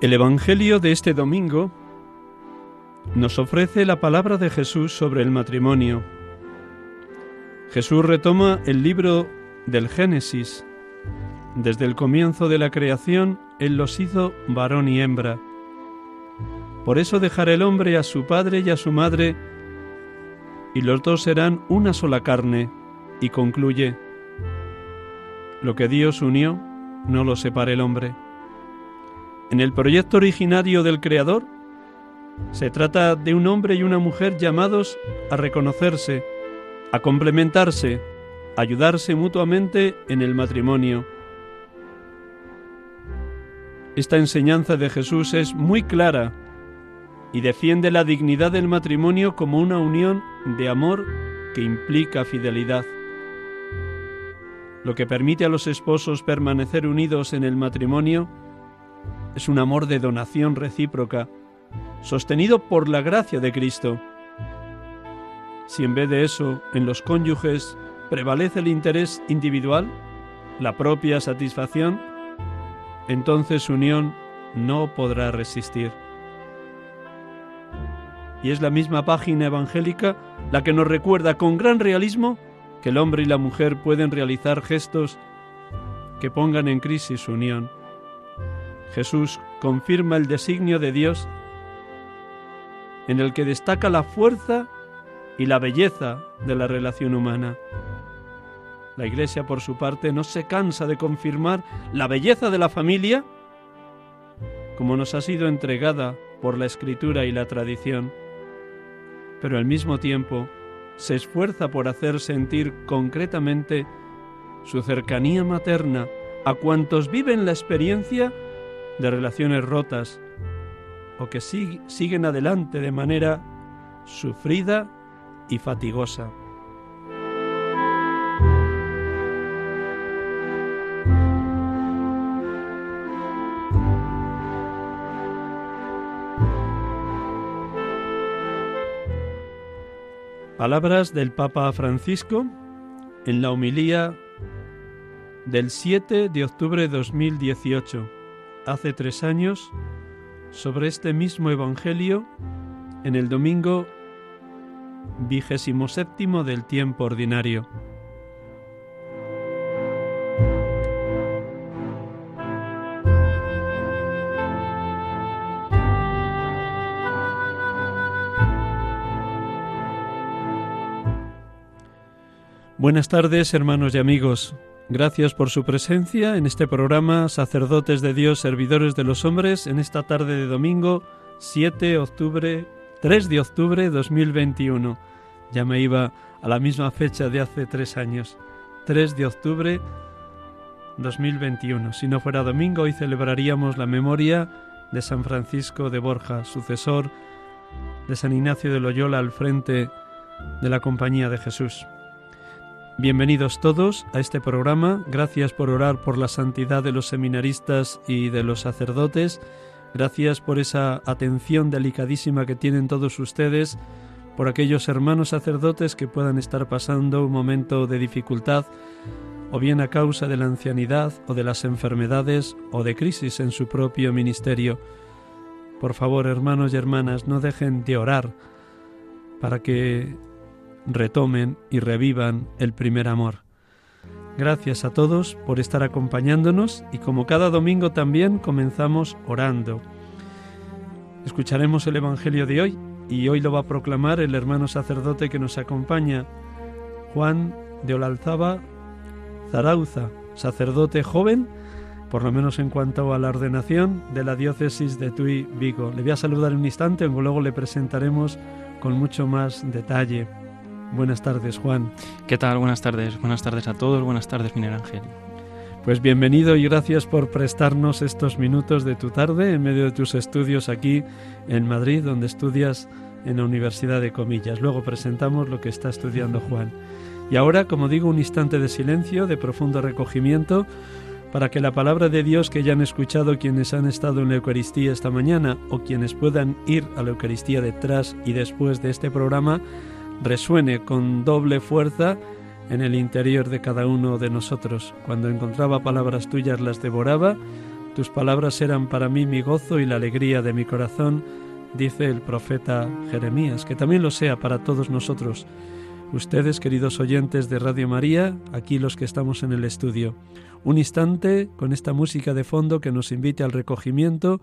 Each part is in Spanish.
El Evangelio de este domingo nos ofrece la palabra de Jesús sobre el matrimonio. Jesús retoma el libro del Génesis. Desde el comienzo de la creación, Él los hizo varón y hembra. Por eso dejará el hombre a su padre y a su madre, y los dos serán una sola carne, y concluye, lo que Dios unió, no lo separe el hombre. En el proyecto originario del Creador, se trata de un hombre y una mujer llamados a reconocerse, a complementarse, a ayudarse mutuamente en el matrimonio. Esta enseñanza de Jesús es muy clara y defiende la dignidad del matrimonio como una unión de amor que implica fidelidad. Lo que permite a los esposos permanecer unidos en el matrimonio es un amor de donación recíproca, sostenido por la gracia de Cristo. Si en vez de eso en los cónyuges prevalece el interés individual, la propia satisfacción, entonces su unión no podrá resistir. Y es la misma página evangélica la que nos recuerda con gran realismo que el hombre y la mujer pueden realizar gestos que pongan en crisis su unión. Jesús confirma el designio de Dios en el que destaca la fuerza y la belleza de la relación humana. La Iglesia, por su parte, no se cansa de confirmar la belleza de la familia como nos ha sido entregada por la Escritura y la tradición, pero al mismo tiempo se esfuerza por hacer sentir concretamente su cercanía materna a cuantos viven la experiencia de relaciones rotas o que sig- siguen adelante de manera sufrida y fatigosa. Palabras del Papa Francisco en la homilía del 7 de octubre de 2018, hace tres años, sobre este mismo Evangelio en el domingo vigésimo séptimo del tiempo ordinario. Buenas tardes, hermanos y amigos. Gracias por su presencia en este programa Sacerdotes de Dios, Servidores de los Hombres, en esta tarde de domingo 7 de octubre, 3 de octubre de 2021. Ya me iba a la misma fecha de hace tres años, 3 de octubre 2021. Si no fuera domingo, hoy celebraríamos la memoria de San Francisco de Borja, sucesor de San Ignacio de Loyola al frente de la Compañía de Jesús. Bienvenidos todos a este programa. Gracias por orar por la santidad de los seminaristas y de los sacerdotes. Gracias por esa atención delicadísima que tienen todos ustedes, por aquellos hermanos sacerdotes que puedan estar pasando un momento de dificultad, o bien a causa de la ancianidad o de las enfermedades o de crisis en su propio ministerio. Por favor, hermanos y hermanas, no dejen de orar para que retomen y revivan el primer amor. Gracias a todos por estar acompañándonos y como cada domingo también comenzamos orando. Escucharemos el Evangelio de hoy y hoy lo va a proclamar el hermano sacerdote que nos acompaña, Juan de Olalzaba Zarauza, sacerdote joven por lo menos en cuanto a la ordenación de la diócesis de Tui Vigo. Le voy a saludar en un instante, aunque luego le presentaremos con mucho más detalle. Buenas tardes, Juan. ¿Qué tal? Buenas tardes. Buenas tardes a todos. Buenas tardes, Miguel Ángel. Pues bienvenido y gracias por prestarnos estos minutos de tu tarde en medio de tus estudios aquí en Madrid, donde estudias en la Universidad de Comillas. Luego presentamos lo que está estudiando Juan. Y ahora, como digo, un instante de silencio, de profundo recogimiento, para que la palabra de Dios que ya han escuchado quienes han estado en la Eucaristía esta mañana o quienes puedan ir a la Eucaristía detrás y después de este programa resuene con doble fuerza en el interior de cada uno de nosotros. Cuando encontraba palabras tuyas las devoraba, tus palabras eran para mí mi gozo y la alegría de mi corazón, dice el profeta Jeremías, que también lo sea para todos nosotros. Ustedes, queridos oyentes de Radio María, aquí los que estamos en el estudio un instante con esta música de fondo que nos invite al recogimiento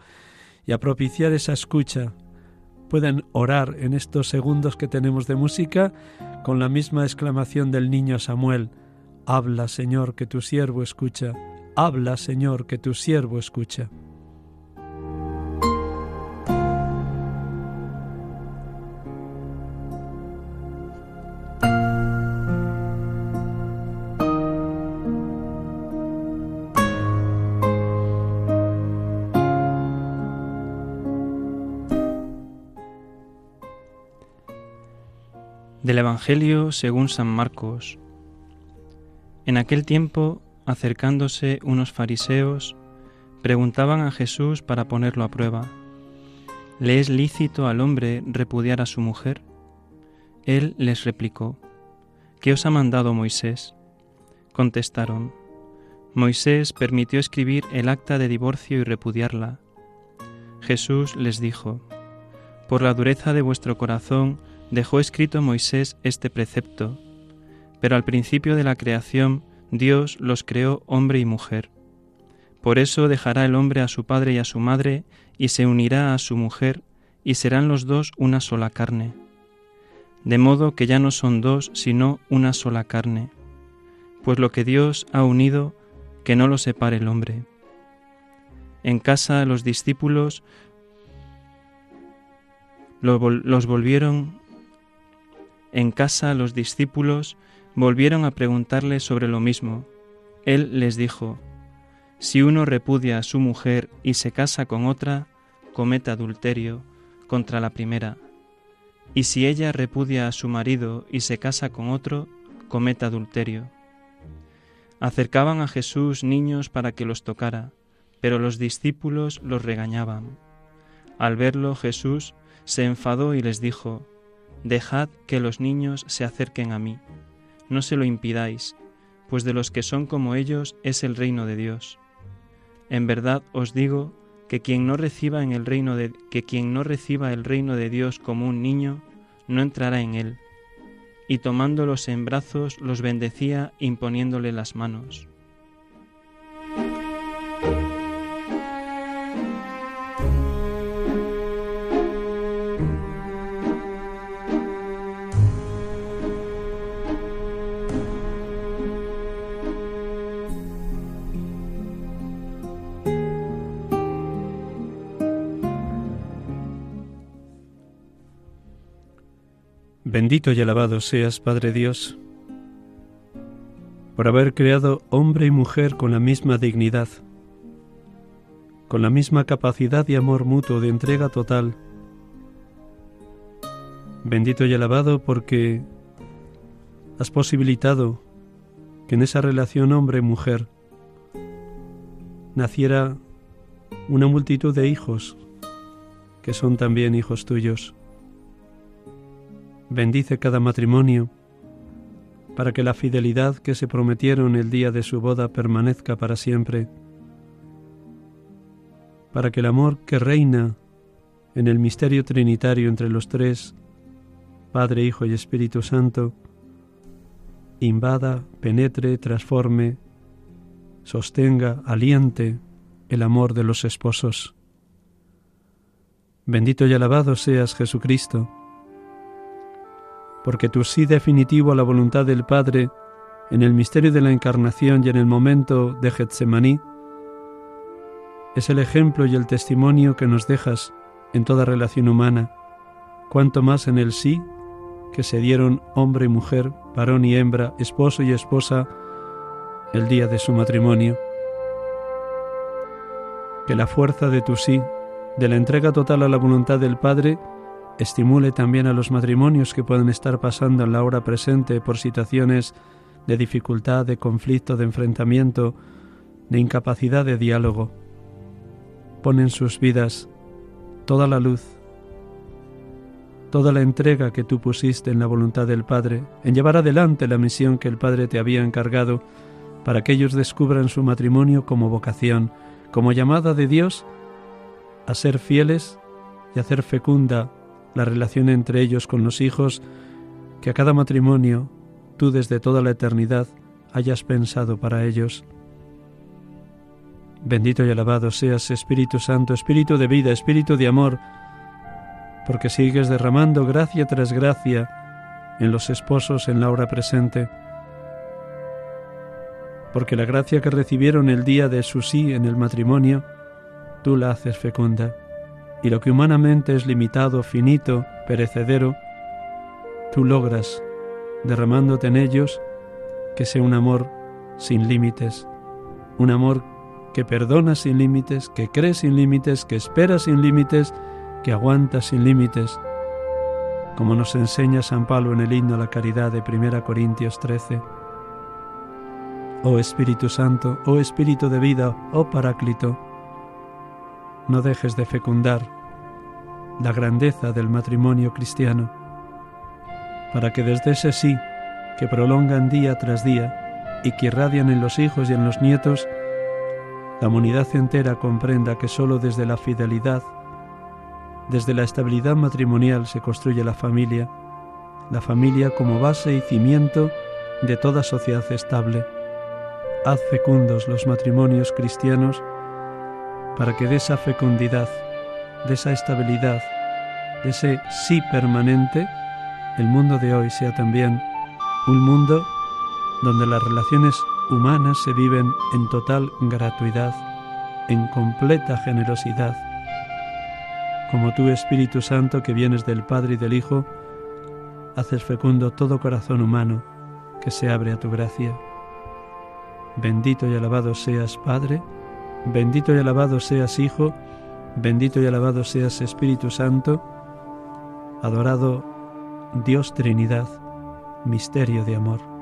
y a propiciar esa escucha. Pueden orar en estos segundos que tenemos de música con la misma exclamación del niño Samuel. Habla, Señor, que tu siervo escucha. Habla, Señor, que tu siervo escucha. Del Evangelio según San Marcos. En aquel tiempo, acercándose unos fariseos, preguntaban a Jesús para ponerlo a prueba, ¿le es lícito al hombre repudiar a su mujer? Él les replicó, ¿qué os ha mandado Moisés? Contestaron, Moisés permitió escribir el acta de divorcio y repudiarla. Jesús les dijo, Por la dureza de vuestro corazón, dejó escrito Moisés este precepto, pero al principio de la creación Dios los creó hombre y mujer. Por eso dejará el hombre a su padre y a su madre, y se unirá a su mujer, y serán los dos una sola carne. De modo que ya no son dos, sino una sola carne. Pues lo que Dios ha unido, que no lo separe el hombre. En casa los discípulos los volvieron en casa los discípulos volvieron a preguntarle sobre lo mismo. Él les dijo, Si uno repudia a su mujer y se casa con otra, comete adulterio contra la primera. Y si ella repudia a su marido y se casa con otro, comete adulterio. Acercaban a Jesús niños para que los tocara, pero los discípulos los regañaban. Al verlo Jesús se enfadó y les dijo, Dejad que los niños se acerquen a mí, no se lo impidáis, pues de los que son como ellos es el reino de Dios. En verdad os digo que quien no reciba en el reino de que quien no reciba el reino de Dios como un niño no entrará en él. Y tomándolos en brazos los bendecía imponiéndole las manos. Bendito y alabado seas, Padre Dios, por haber creado hombre y mujer con la misma dignidad, con la misma capacidad y amor mutuo de entrega total. Bendito y alabado porque has posibilitado que en esa relación hombre-mujer naciera una multitud de hijos que son también hijos tuyos. Bendice cada matrimonio para que la fidelidad que se prometieron el día de su boda permanezca para siempre, para que el amor que reina en el misterio trinitario entre los tres, Padre, Hijo y Espíritu Santo, invada, penetre, transforme, sostenga, aliente el amor de los esposos. Bendito y alabado seas Jesucristo, porque tu sí definitivo a la voluntad del Padre en el misterio de la encarnación y en el momento de Getsemaní es el ejemplo y el testimonio que nos dejas en toda relación humana, cuanto más en el sí que se dieron hombre y mujer, varón y hembra, esposo y esposa, el día de su matrimonio. Que la fuerza de tu sí, de la entrega total a la voluntad del Padre, estimule también a los matrimonios que puedan estar pasando en la hora presente por situaciones de dificultad, de conflicto, de enfrentamiento, de incapacidad de diálogo. Pon en sus vidas toda la luz, toda la entrega que tú pusiste en la voluntad del Padre, en llevar adelante la misión que el Padre te había encargado, para que ellos descubran su matrimonio como vocación, como llamada de Dios a ser fieles y hacer fecunda la relación entre ellos con los hijos que a cada matrimonio tú desde toda la eternidad hayas pensado para ellos. Bendito y alabado seas Espíritu Santo, Espíritu de vida, Espíritu de amor, porque sigues derramando gracia tras gracia en los esposos en la hora presente, porque la gracia que recibieron el día de su sí en el matrimonio, tú la haces fecunda, y lo que humanamente es limitado, finito, perecedero, tú logras derramándote en ellos, que sea un amor sin límites, un amor que perdona sin límites, que cree sin límites, que espera sin límites, que aguanta sin límites, como nos enseña San Pablo en el himno a la caridad de 1 Corintios 13. Oh Espíritu Santo, oh Espíritu de vida, oh Paráclito, no dejes de fecundar la grandeza del matrimonio cristiano para que desde ese sí, que prolongan día tras día y que irradian en los hijos y en los nietos, la humanidad entera comprenda que sólo desde la fidelidad, desde la estabilidad matrimonial se construye la familia, la familia como base y cimiento de toda sociedad estable. Haz fecundos los matrimonios cristianos para que de esa fecundidad, de esa estabilidad, de ese sí permanente, el mundo de hoy sea también un mundo donde las relaciones humanas se viven en total gratuidad, en completa generosidad, como tú Espíritu Santo que vienes del Padre y del Hijo, haces fecundo todo corazón humano que se abre a tu gracia. Bendito y alabado seas Padre, bendito y alabado seas Hijo, bendito y alabado seas Espíritu Santo, adorado Dios Trinidad, misterio de amor.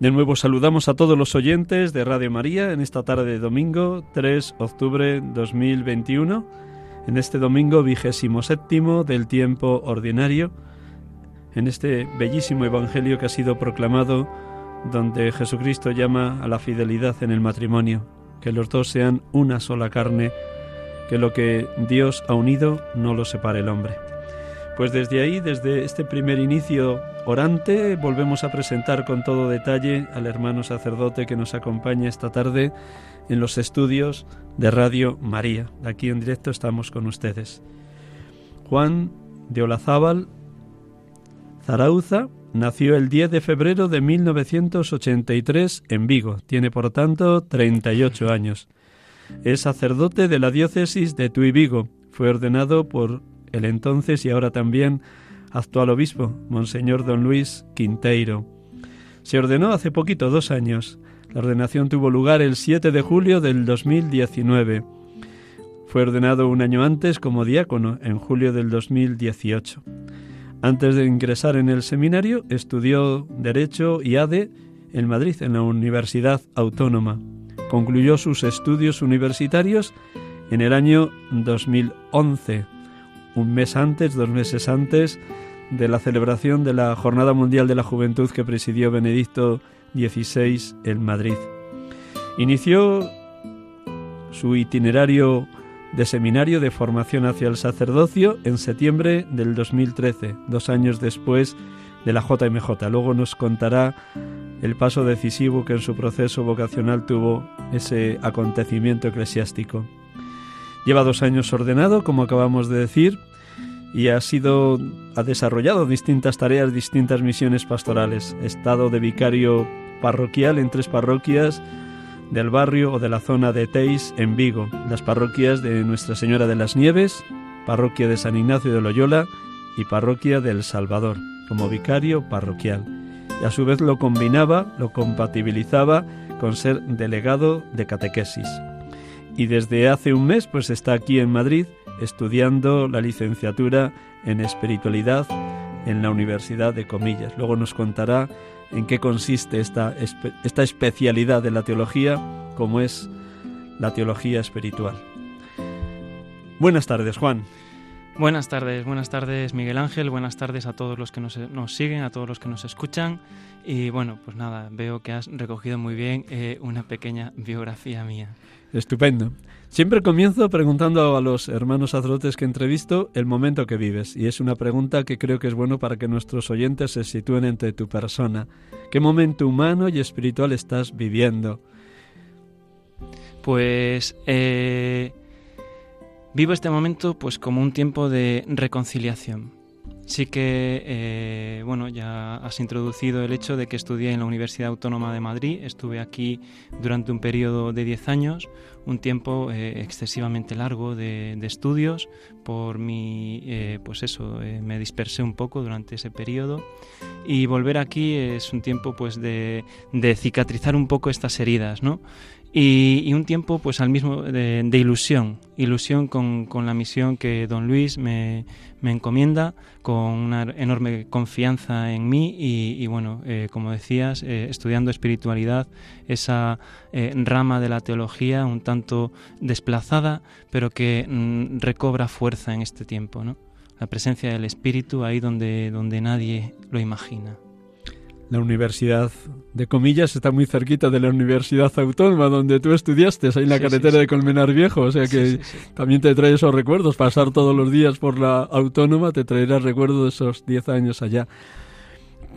De nuevo saludamos a todos los oyentes de Radio María en esta tarde de domingo 3 de octubre 2021, en este domingo vigésimo séptimo del tiempo ordinario, en este bellísimo Evangelio que ha sido proclamado donde Jesucristo llama a la fidelidad en el matrimonio, que los dos sean una sola carne, que lo que Dios ha unido no lo separe el hombre. Pues desde ahí, desde este primer inicio orante, volvemos a presentar con todo detalle al hermano sacerdote que nos acompaña esta tarde en los estudios de Radio María. Aquí en directo estamos con ustedes. Juan de Olazábal Zarauza nació el 10 de febrero de 1983 en Vigo. Tiene, por tanto, 38 años. Es sacerdote de la diócesis de Tui Vigo. Fue ordenado por el entonces y ahora también actual obispo, Monseñor Don Luis Quinteiro. Se ordenó hace poquito, dos años. La ordenación tuvo lugar el 7 de julio del 2019. Fue ordenado un año antes como diácono, en julio del 2018. Antes de ingresar en el seminario, estudió Derecho y ADE en Madrid, en la Universidad Autónoma. Concluyó sus estudios universitarios en el año 2011, un mes antes, dos meses antes de la celebración de la Jornada Mundial de la Juventud que presidió Benedicto XVI en Madrid. Inició su itinerario de seminario de formación hacia el sacerdocio en septiembre del 2013, dos años después de la JMJ. Luego nos contará el paso decisivo que en su proceso vocacional tuvo ese acontecimiento eclesiástico. Lleva dos años ordenado, como acabamos de decir, y ha sido ha desarrollado distintas tareas, distintas misiones pastorales. Estado de vicario parroquial en tres parroquias del barrio o de la zona de Teis en Vigo, las parroquias de Nuestra Señora de las Nieves, parroquia de San Ignacio de Loyola y parroquia del Salvador, como vicario parroquial. Y a su vez lo combinaba, lo compatibilizaba con ser delegado de catequesis. Y desde hace un mes pues está aquí en Madrid estudiando la licenciatura en espiritualidad en la Universidad de Comillas. Luego nos contará en qué consiste esta, esta especialidad de la teología, como es la teología espiritual. Buenas tardes, Juan. Buenas tardes, buenas tardes Miguel Ángel, buenas tardes a todos los que nos, siguen, a todos los que nos escuchan. Y bueno, pues nada, veo que has recogido muy bien eh, una pequeña biografía mía. Estupendo. Siempre comienzo preguntando a los hermanos sacerdotes que entrevisto el momento que vives, y es una pregunta que creo que es bueno para que nuestros oyentes se sitúen entre tu persona. ¿Qué momento humano y espiritual estás viviendo? Pues eh, vivo este momento pues como un tiempo de reconciliación. Sí que, eh, bueno, ya has introducido el hecho de que estudié en la Universidad Autónoma de Madrid. Estuve aquí durante un periodo de 10 años, un tiempo eh, excesivamente largo de, estudios. Por mi, eh, pues eso, me dispersé un poco durante ese periodo. Y volver aquí es un tiempo, pues, de, de cicatrizar un poco estas heridas, ¿no? Y, un tiempo pues al mismo de, ilusión, ilusión con, la misión que don Luis me, encomienda, con una enorme confianza en mí y, bueno, eh, como decías, eh, estudiando espiritualidad, esa eh, rama de la teología un tanto desplazada, pero que mm, recobra fuerza en este tiempo, ¿no? La presencia del Espíritu ahí donde, donde nadie lo imagina. La Universidad de Comillas está muy cerquita de la Universidad Autónoma donde tú estudiaste, ahí en la carretera de Colmenar Viejo, o sea que también te trae esos recuerdos. Pasar todos los días por la Autónoma te traerá recuerdos de esos 10 años allá.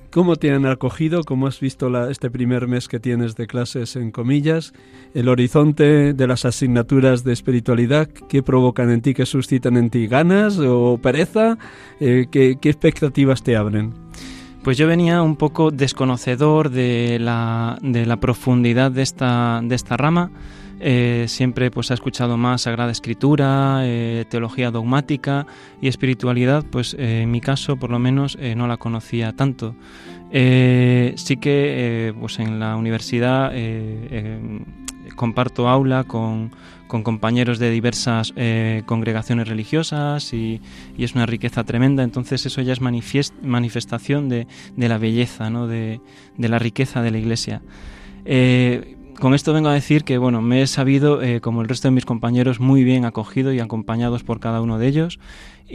¿Cómo te han acogido? ¿Cómo has visto la, este primer mes que tienes de clases en comillas? ¿El horizonte de las asignaturas de espiritualidad? ¿Qué provocan en ti? ¿Qué suscitan en ti? ¿Ganas o pereza? Eh, ¿qué, ¿Qué expectativas te abren? Pues yo venía un poco desconocedor de la, de la profundidad de esta, de esta rama. Eh, siempre pues ha escuchado más Sagrada Escritura, eh, teología dogmática y espiritualidad, pues eh, en mi caso por lo menos no la conocía tanto. sí que pues en la universidad comparto aula con, compañeros de diversas eh, congregaciones religiosas y, es una riqueza tremenda. Entonces eso ya es manifestación de, la belleza, ¿no? de, la riqueza de la Iglesia. Eh, con esto vengo a decir que bueno, me he sabido, eh, como el resto de mis compañeros, muy bien acogido y acompañados por cada uno de ellos.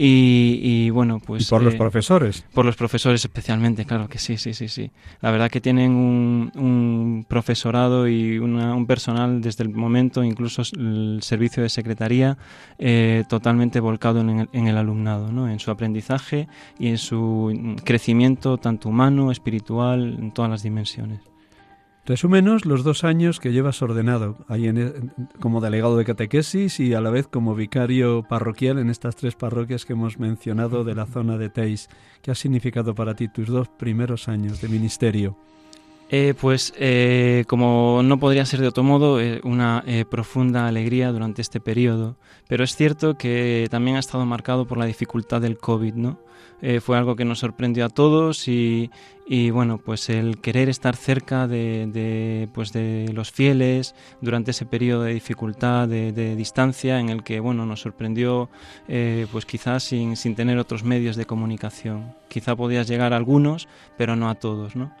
Y, bueno, pues... por los eh, profesores? Por los profesores especialmente, claro que sí, sí, sí, sí. La verdad que tienen un, profesorado y un personal desde el momento, incluso el servicio de secretaría, eh, totalmente volcado en el, en el alumnado, ¿no? en su aprendizaje y en su crecimiento tanto humano, espiritual, en todas las dimensiones. Resúmenos los dos años que llevas ordenado ahí en, como delegado de catequesis y a la vez como vicario parroquial en estas tres parroquias que hemos mencionado de la zona de Teis. ¿Qué ha significado para ti tus dos primeros años de ministerio? Eh, pues eh, como no podría ser de otro modo, eh, una profunda alegría durante este periodo. Pero es cierto que también ha estado marcado por la dificultad del COVID, ¿no? Fue algo que nos sorprendió a todos y, bueno, pues el querer estar cerca de, pues de los fieles durante ese periodo de dificultad, de, distancia, en el que bueno, nos sorprendió pues quizás sin, sin, tener otros medios de comunicación. Quizá podías llegar a algunos, pero no a todos, ¿no?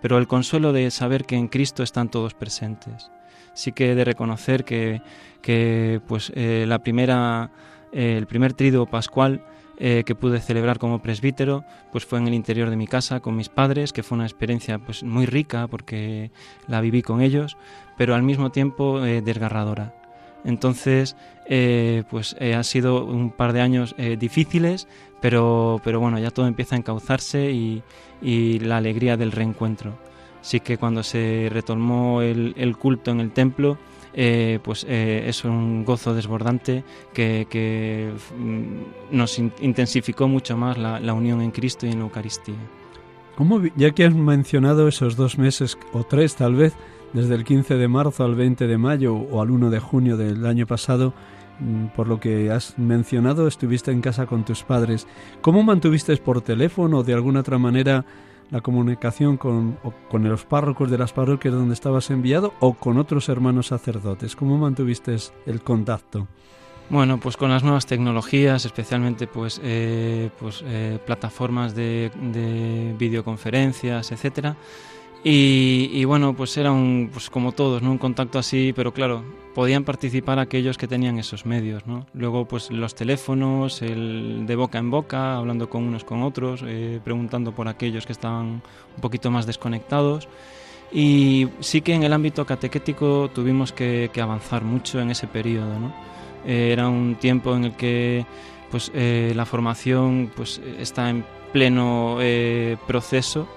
Pero el consuelo de saber que en Cristo están todos presentes. Sí que he de reconocer que, que pues eh, la primera, el primer triduo pascual eh, que pude celebrar como presbítero, pues fue en el interior de mi casa con mis padres, que fue una experiencia pues muy rica porque la viví con ellos, pero al mismo tiempo eh, desgarradora. Entonces, eh, pues ha sido un par de años difíciles, pero, pero bueno, ya todo empieza a encauzarse y, y la alegría del reencuentro. Sí que cuando se retomó el, el culto en el templo, eh, pues eh, es un gozo desbordante que, mm, nos intensificó mucho más la, unión en Cristo y en la Eucaristía. ¿Cómo, ya que has mencionado esos dos meses o tres tal vez, desde el 15 de marzo al 20 de mayo o al 1 de junio del año pasado, mm, por lo que has mencionado, estuviste en casa con tus padres. ¿Cómo mantuviste por teléfono o de alguna otra manera la comunicación con, con los párrocos de las parroquias donde estabas enviado o con otros hermanos sacerdotes? ¿Cómo mantuviste el contacto? Bueno, pues con las nuevas tecnologías, especialmente pues, eh, pues eh, plataformas de, de videoconferencias, etcétera, y, bueno, pues era un, pues como todos, ¿no? Un contacto así, pero claro, podían participar aquellos que tenían esos medios, ¿no? Luego, pues los teléfonos, el de boca en boca, hablando con unos con otros, eh, preguntando por aquellos que estaban un poquito más desconectados. Y sí que en el ámbito catequético tuvimos que, avanzar mucho en ese periodo, ¿no? Eh, era un tiempo en el que pues, eh, la formación pues, está en pleno proceso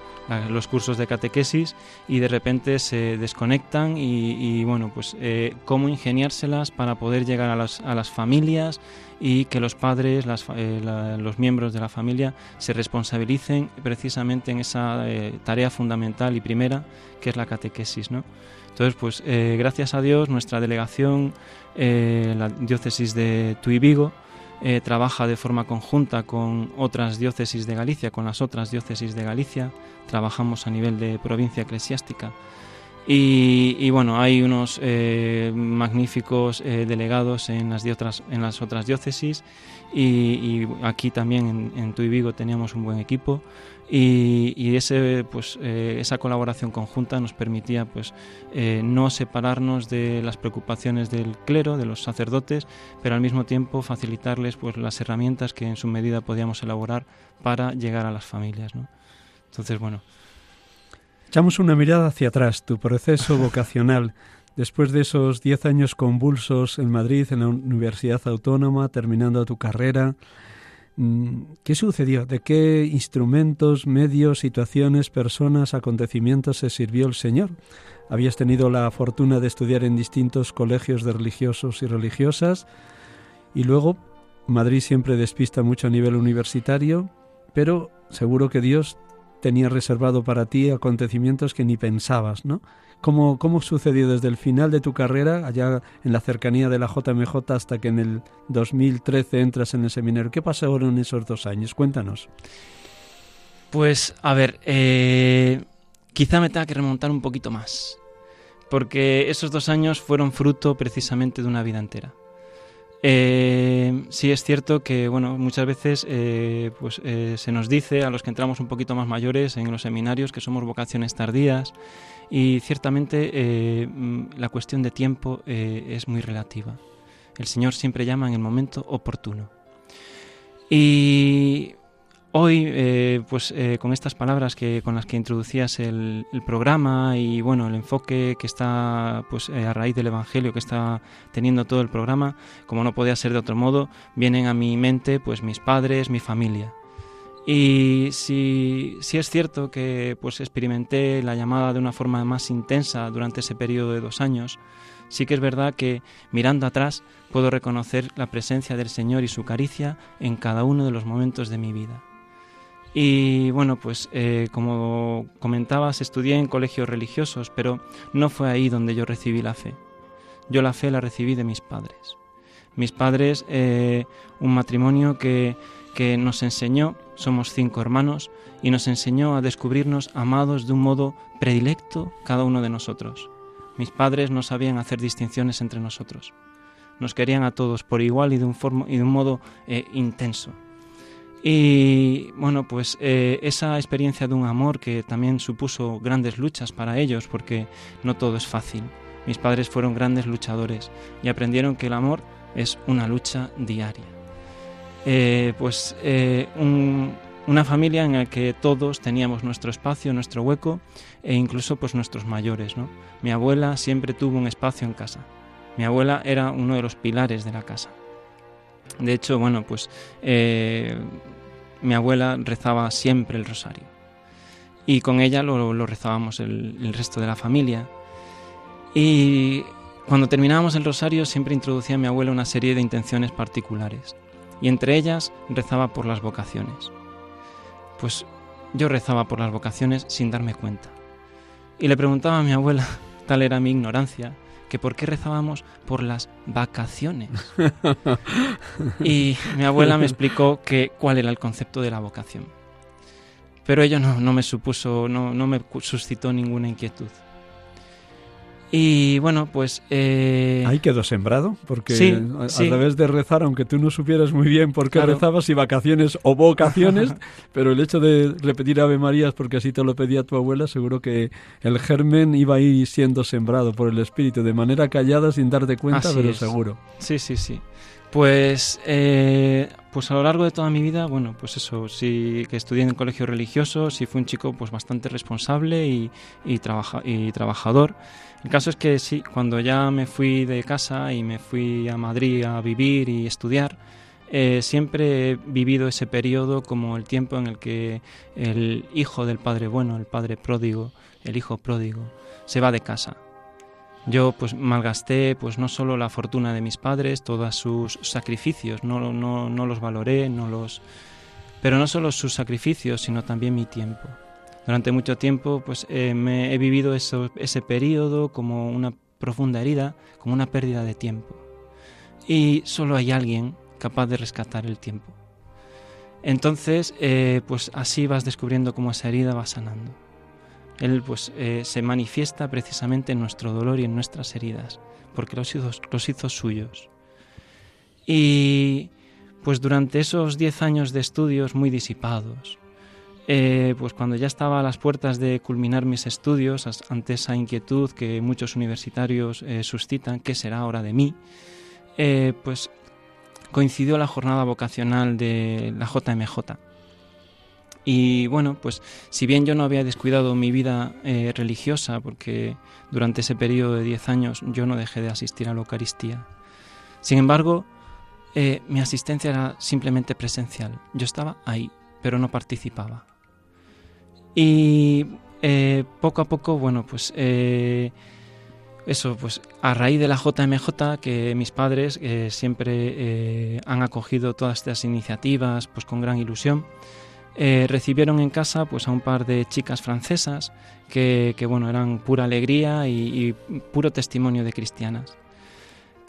los cursos de catequesis y de repente se desconectan y, bueno, pues eh, cómo ingeniárselas para poder llegar a las, a las familias y que los padres, las, eh, los miembros de la familia se responsabilicen precisamente en esa eh, tarea fundamental y primera que es la catequesis, ¿no? Entonces, pues gracias a Dios, nuestra delegación, la diócesis de Tuy Vigo, trabaja de forma conjunta con otras diócesis de Galicia, con las otras diócesis de Galicia, trabajamos a nivel de provincia eclesiástica. Y, bueno, hay unos eh, magníficos eh, delegados en las, otras, en las otras diócesis. Y, aquí también en, en Vigo teníamos un buen equipo y, ese, pues, eh, esa colaboración conjunta nos permitía pues, no separarnos de las preocupaciones del clero, de los sacerdotes, pero al mismo tiempo facilitarles pues, las herramientas que en su medida podíamos elaborar para llegar a las familias. ¿no? Entonces, bueno. Echamos una mirada hacia atrás, tu proceso vocacional. Después de esos diez años convulsos en Madrid, en la Universidad Autónoma, terminando tu carrera, ¿qué sucedió? ¿De qué instrumentos, medios, situaciones, personas, acontecimientos se sirvió el Señor? Habías tenido la fortuna de estudiar en distintos colegios de religiosos y religiosas y luego Madrid siempre despista mucho a nivel universitario, pero seguro que Dios tenía reservado para ti acontecimientos que ni pensabas, ¿no? ¿Cómo, ¿Cómo sucedió desde el final de tu carrera, allá en la cercanía de la JMJ, hasta que en el 2013 entras en el seminario? ¿Qué pasó en esos dos años? Cuéntanos. Pues, a ver, eh, quizá me tenga que remontar un poquito más, porque esos dos años fueron fruto precisamente de una vida entera. Eh, sí es cierto que bueno muchas veces eh, pues, eh, se nos dice a los que entramos un poquito más mayores en los seminarios que somos vocaciones tardías y ciertamente mm, la cuestión de tiempo es muy relativa. El Señor siempre llama en el momento oportuno. Y Hoy, eh, pues eh, con estas palabras que con las que introducías el, programa y bueno el enfoque que está pues eh, a raíz del Evangelio que está teniendo todo el programa, como no podía ser de otro modo, vienen a mi mente pues mis padres, mi familia Y si, si, es cierto que pues experimenté la llamada de una forma más intensa durante ese periodo de dos años, sí que es verdad que mirando atrás puedo reconocer la presencia del Señor y su caricia en cada uno de los momentos de mi vida. Y bueno, pues eh, como comentabas, estudié en colegios religiosos, pero no fue ahí donde yo recibí la fe. Yo la fe la recibí de mis padres. Mis padres, eh, un matrimonio que, que nos enseñó, somos cinco hermanos, y nos enseñó a descubrirnos amados de un modo predilecto cada uno de nosotros. Mis padres no sabían hacer distinciones entre nosotros. Nos querían a todos por igual y de un, y de un modo eh, intenso. Y bueno, pues eh, esa experiencia de un amor que también supuso grandes luchas para ellos, porque no todo es fácil. Mis padres fueron grandes luchadores y aprendieron que el amor es una lucha diaria. Eh, pues eh, una familia en la que todos teníamos nuestro espacio, nuestro hueco e incluso pues nuestros mayores. ¿no? Mi abuela siempre tuvo un espacio en casa. Mi abuela era uno de los pilares de la casa. De hecho, bueno, pues eh, mi abuela rezaba siempre el rosario. Y con ella lo, rezábamos el, resto de la familia. Y cuando terminábamos el rosario siempre introducía a mi abuela una serie de intenciones particulares. Y entre ellas rezaba por las vocaciones. Pues yo rezaba por las vocaciones sin darme cuenta. Y le preguntaba a mi abuela, tal era mi ignorancia, que por qué rezábamos por las vacaciones. y mi abuela me explicó que cuál era el concepto de la vocación. Pero ello no, no me supuso, no, no me suscitó ninguna inquietud. Y bueno, pues... Eh... Ahí quedó sembrado, porque a, través de rezar, aunque tú no supieras muy bien por qué rezabas, si vacaciones o vocaciones, pero el hecho de repetir Ave Marías porque así te lo pedía tu abuela, seguro que el germen iba ahí siendo sembrado por el Espíritu, de manera callada, sin darte cuenta, pero seguro. Sí, sí, sí. Pues, eh, pues a lo largo de toda mi vida, bueno, pues eso, sí que estudié en colegio religioso, sí fui un chico pues bastante responsable y, y trabajador. El caso es que sí, cuando ya me fui de casa y me fui a Madrid a vivir y estudiar, eh, siempre he vivido ese periodo como el tiempo en el que el hijo del padre bueno, el padre pródigo, el hijo pródigo, se va de casa. Yo pues malgasté pues no solo la fortuna de mis padres, todos sus sacrificios, no, no, no los valoré, no los... pero no solo sus sacrificios, sino también mi tiempo. Durante mucho tiempo pues, eh, me he vivido ese periodo como una profunda herida, como una pérdida de tiempo. Y solo hay alguien capaz de rescatar el tiempo. Entonces, eh, pues así vas descubriendo cómo esa herida va sanando. Él pues eh, se manifiesta precisamente en nuestro dolor y en nuestras heridas, porque los hizo, los hizo suyos. Y pues durante esos diez años de estudios muy disipados, eh, pues cuando ya estaba a las puertas de culminar mis estudios, ante esa inquietud que muchos universitarios eh, suscitan, ¿qué será ahora de mí? Pues coincidió la jornada vocacional de la JMJ. Y bueno, pues si bien yo no había descuidado mi vida religiosa, porque durante ese periodo de 10 años yo no dejé de asistir a la Eucaristía, sin embargo, mi asistencia era simplemente presencial. Yo estaba ahí, pero no participaba. Y eh, poco a poco, bueno, pues eh, eso, pues a raíz de la JMJ, que mis padres eh, siempre han acogido todas estas iniciativas pues con gran ilusión, recibieron en casa pues a un par de chicas francesas que, bueno, eran pura alegría y, y puro testimonio de cristianas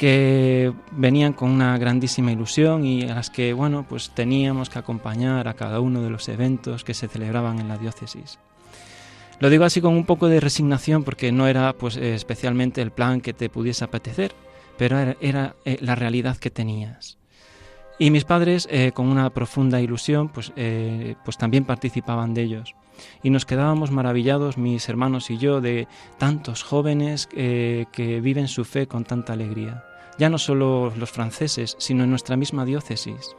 que venían con una grandísima ilusión y a las que, bueno, pues teníamos que acompañar a cada uno de los eventos que se celebraban en la diócesis. Lo digo así con un poco de resignación porque no era pues especialmente el plan que te pudiese apetecer, pero era, eh, la realidad que tenías. Y mis padres, eh, con una profunda ilusión, pues, eh, pues también participaban de ellos. Y nos quedábamos maravillados, mis hermanos y yo, de tantos jóvenes que viven su fe con tanta alegría ya no solo los franceses, sino en nuestra misma diócesis.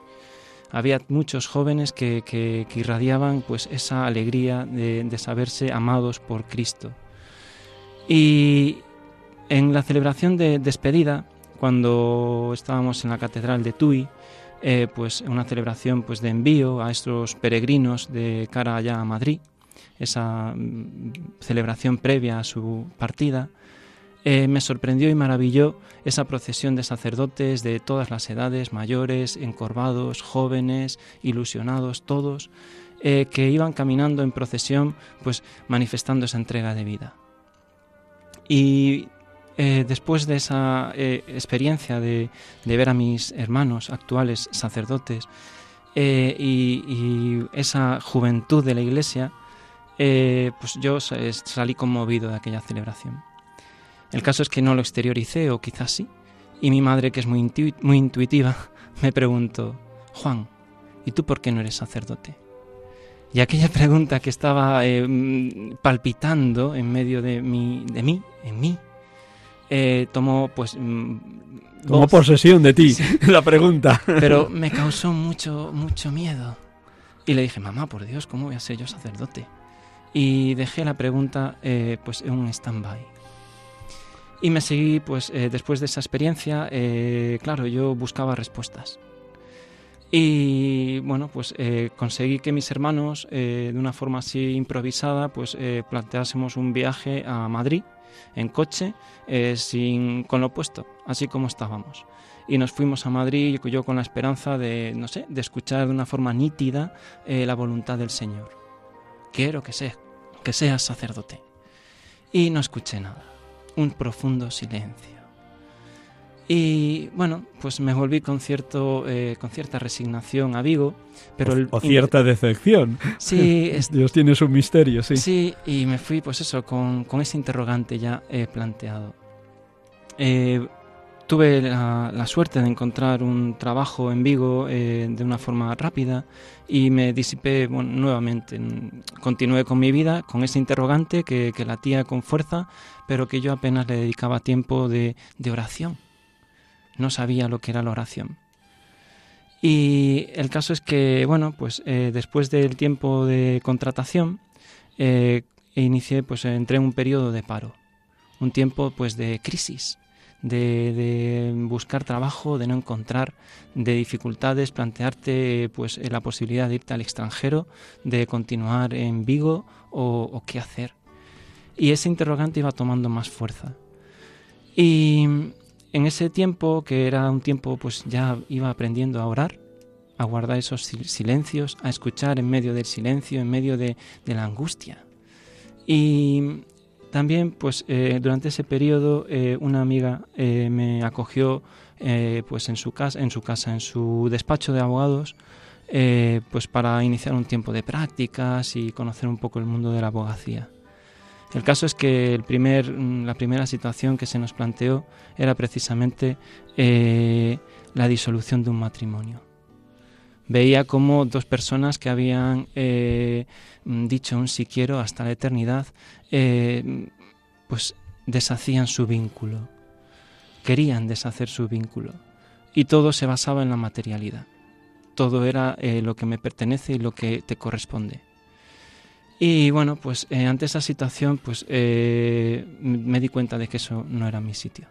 Había muchos jóvenes que, irradiaban pues esa alegría de, saberse amados por Cristo. Y en la celebración de despedida, cuando estábamos en la catedral de Tui, eh, pues una celebración pues de envío a estos peregrinos de cara allá a Madrid, esa mm, celebración previa a su partida. Eh, me sorprendió y maravilló esa procesión de sacerdotes de todas las edades, mayores, encorvados, jóvenes, ilusionados, todos, eh, que iban caminando en procesión, pues manifestando esa entrega de vida. Y eh, después de esa experiencia de, ver a mis hermanos actuales sacerdotes y, esa juventud de la iglesia, pues yo salí conmovido de aquella celebración. El caso es que no lo exterioricé, o quizás sí, y mi madre, que es muy, muy intuitiva, me preguntó, Juan, ¿y tú por qué no eres sacerdote? Y aquella pregunta que estaba eh, mm, palpitando en medio de, mi, de mí, en mí, eh, tomó pues... Mm, tomó posesión de ti, la pregunta. Pero me causó mucho, mucho miedo. Y le dije, mamá, por Dios, ¿cómo voy a ser yo sacerdote? Y dejé la pregunta eh, pues en un stand-by. Y me seguí, pues eh, después de esa experiencia, eh, claro, yo buscaba respuestas. Y bueno, pues eh, conseguí que mis hermanos, de una forma así improvisada, pues planteásemos un viaje a Madrid en coche, sin, con lo opuesto, así como estábamos. Y nos fuimos a Madrid, yo con la esperanza de, no sé, de escuchar de una forma nítida la voluntad del Señor. Quiero que, sea, que seas sacerdote. Y no escuché nada un profundo silencio. Y bueno, pues me volví con, cierto, eh, con cierta resignación a Vigo, pero... O, cierta decepción. Sí. Dios tiene su misterio, sí. Sí, y me fui pues eso, con, con ese interrogante ya eh, planteado. Eh, tuve la, suerte de encontrar un trabajo en Vigo eh, de una forma rápida y me disipé nuevamente. Continué con mi vida con ese interrogante que, que latía con fuerza, pero que yo apenas le dedicaba tiempo de, oración. No sabía lo que era la oración. Y el caso es que, bueno, pues eh, después del tiempo de contratación, eh, inicié, pues entré en un periodo de paro, un tiempo pues de crisis de, buscar trabajo, de no encontrar, de dificultades, plantearte pues la posibilidad de irte al extranjero, de continuar en Vigo o, qué hacer. Y ese interrogante iba tomando más fuerza. Y en ese tiempo, que era un tiempo, pues ya iba aprendiendo a orar, a guardar esos silencios, a escuchar en medio del silencio, en medio de, la angustia. Y también, pues eh, durante ese periodo, eh, una amiga eh, me acogió, pues en su casa, en su casa, en su despacho de abogados, pues para iniciar un tiempo de prácticas y conocer un poco el mundo de la abogacía. El caso es que el primer, mm, la primera situación que se nos planteó era precisamente la disolución de un matrimonio. Veía como dos personas que habían mm, dicho un si quiero hasta la eternidad eh, pues deshacían su vínculo, querían deshacer su vínculo y todo se basaba en la materialidad. Todo era eh, lo que me pertenece y lo que te corresponde. Y bueno, pues eh, ante esa situación, pues me di cuenta de que eso no era mi sitio.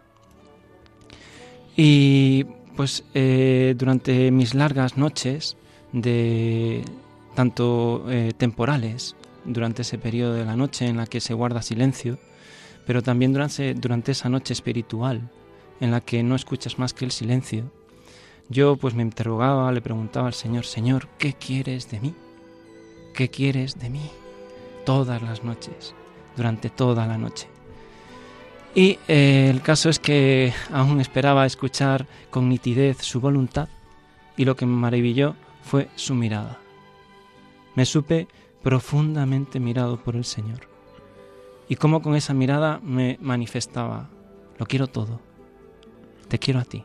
Y pues durante mis largas noches de tanto temporales durante ese periodo de la noche en la que se guarda silencio, pero también durante, durante esa noche espiritual en la que no escuchas más que el silencio. Yo pues me interrogaba, le preguntaba al Señor, Señor, ¿qué quieres de mí? ¿Qué quieres de mí? Todas las noches, durante toda la noche. Y eh, el caso es que aún esperaba escuchar con nitidez su voluntad y lo que me maravilló fue su mirada. Me supe profundamente mirado por el Señor. Y cómo con esa mirada me manifestaba, lo quiero todo, te quiero a ti.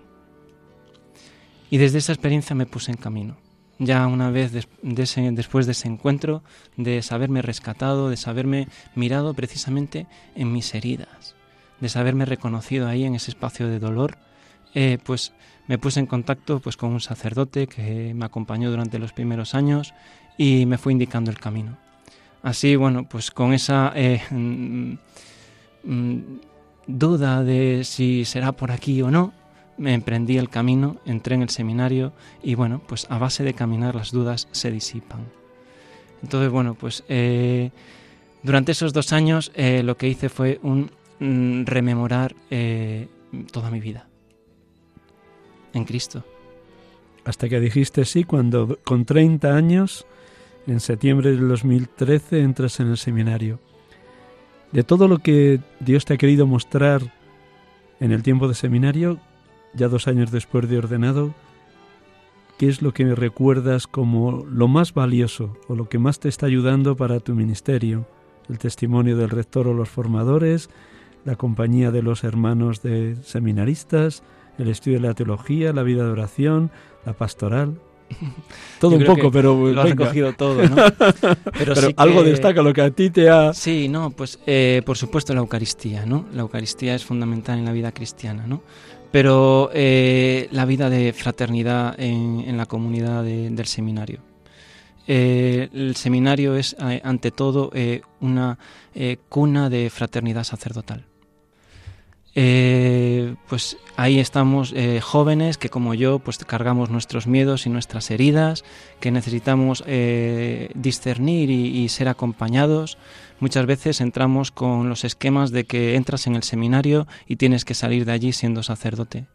Y desde esa experiencia me puse en camino. Ya una vez después de ese encuentro, de saberme rescatado, de saberme mirado precisamente en mis heridas, de saberme reconocido ahí en ese espacio de dolor, eh, pues me puse en contacto pues, con un sacerdote que me acompañó durante los primeros años y me fue indicando el camino. Así, bueno, pues con esa eh, mm, mm, duda de si será por aquí o no, me emprendí el camino, entré en el seminario y bueno, pues a base de caminar las dudas se disipan. Entonces, bueno, pues eh, durante esos dos años eh, lo que hice fue un mm, rememorar eh, toda mi vida en Cristo. Hasta que dijiste sí cuando con 30 años, en septiembre del 2013, entras en el seminario. De todo lo que Dios te ha querido mostrar en el tiempo de seminario, ya dos años después de ordenado, ¿qué es lo que recuerdas como lo más valioso o lo que más te está ayudando para tu ministerio? El testimonio del rector o los formadores, la compañía de los hermanos de seminaristas, el estudio de la teología, la vida de oración, la pastoral. Todo un poco, pero lo has recogido todo, ¿no? Pero, algo destaca lo que a ti te ha. Sí, no, pues eh, por supuesto la Eucaristía, ¿no? La Eucaristía es fundamental en la vida cristiana, ¿no? Pero eh, la vida de fraternidad en, la comunidad del seminario. Eh, el seminario es ante todo una cuna de fraternidad sacerdotal. Eh, pues ahí estamos eh, jóvenes que como yo pues cargamos nuestros miedos y nuestras heridas, que necesitamos eh, discernir y, ser acompañados. Muchas veces entramos con los esquemas de que entras en el seminario y tienes que salir de allí siendo sacerdote